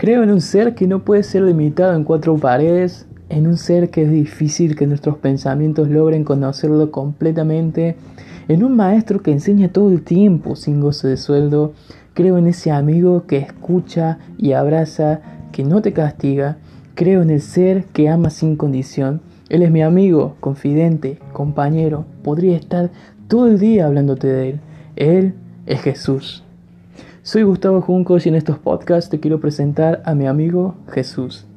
Creo en un ser que no puede ser limitado en cuatro paredes, en un ser que es difícil que nuestros pensamientos logren conocerlo completamente, en un maestro que enseña todo el tiempo sin goce de sueldo. Creo en ese amigo que escucha y abraza, que no te castiga. Creo en el ser que ama sin condición. Él es mi amigo, confidente, compañero. Podría estar todo el día hablándote de él. Él es Jesús. Soy Gustavo Juncos y en estos podcasts te quiero presentar a mi amigo Jesús.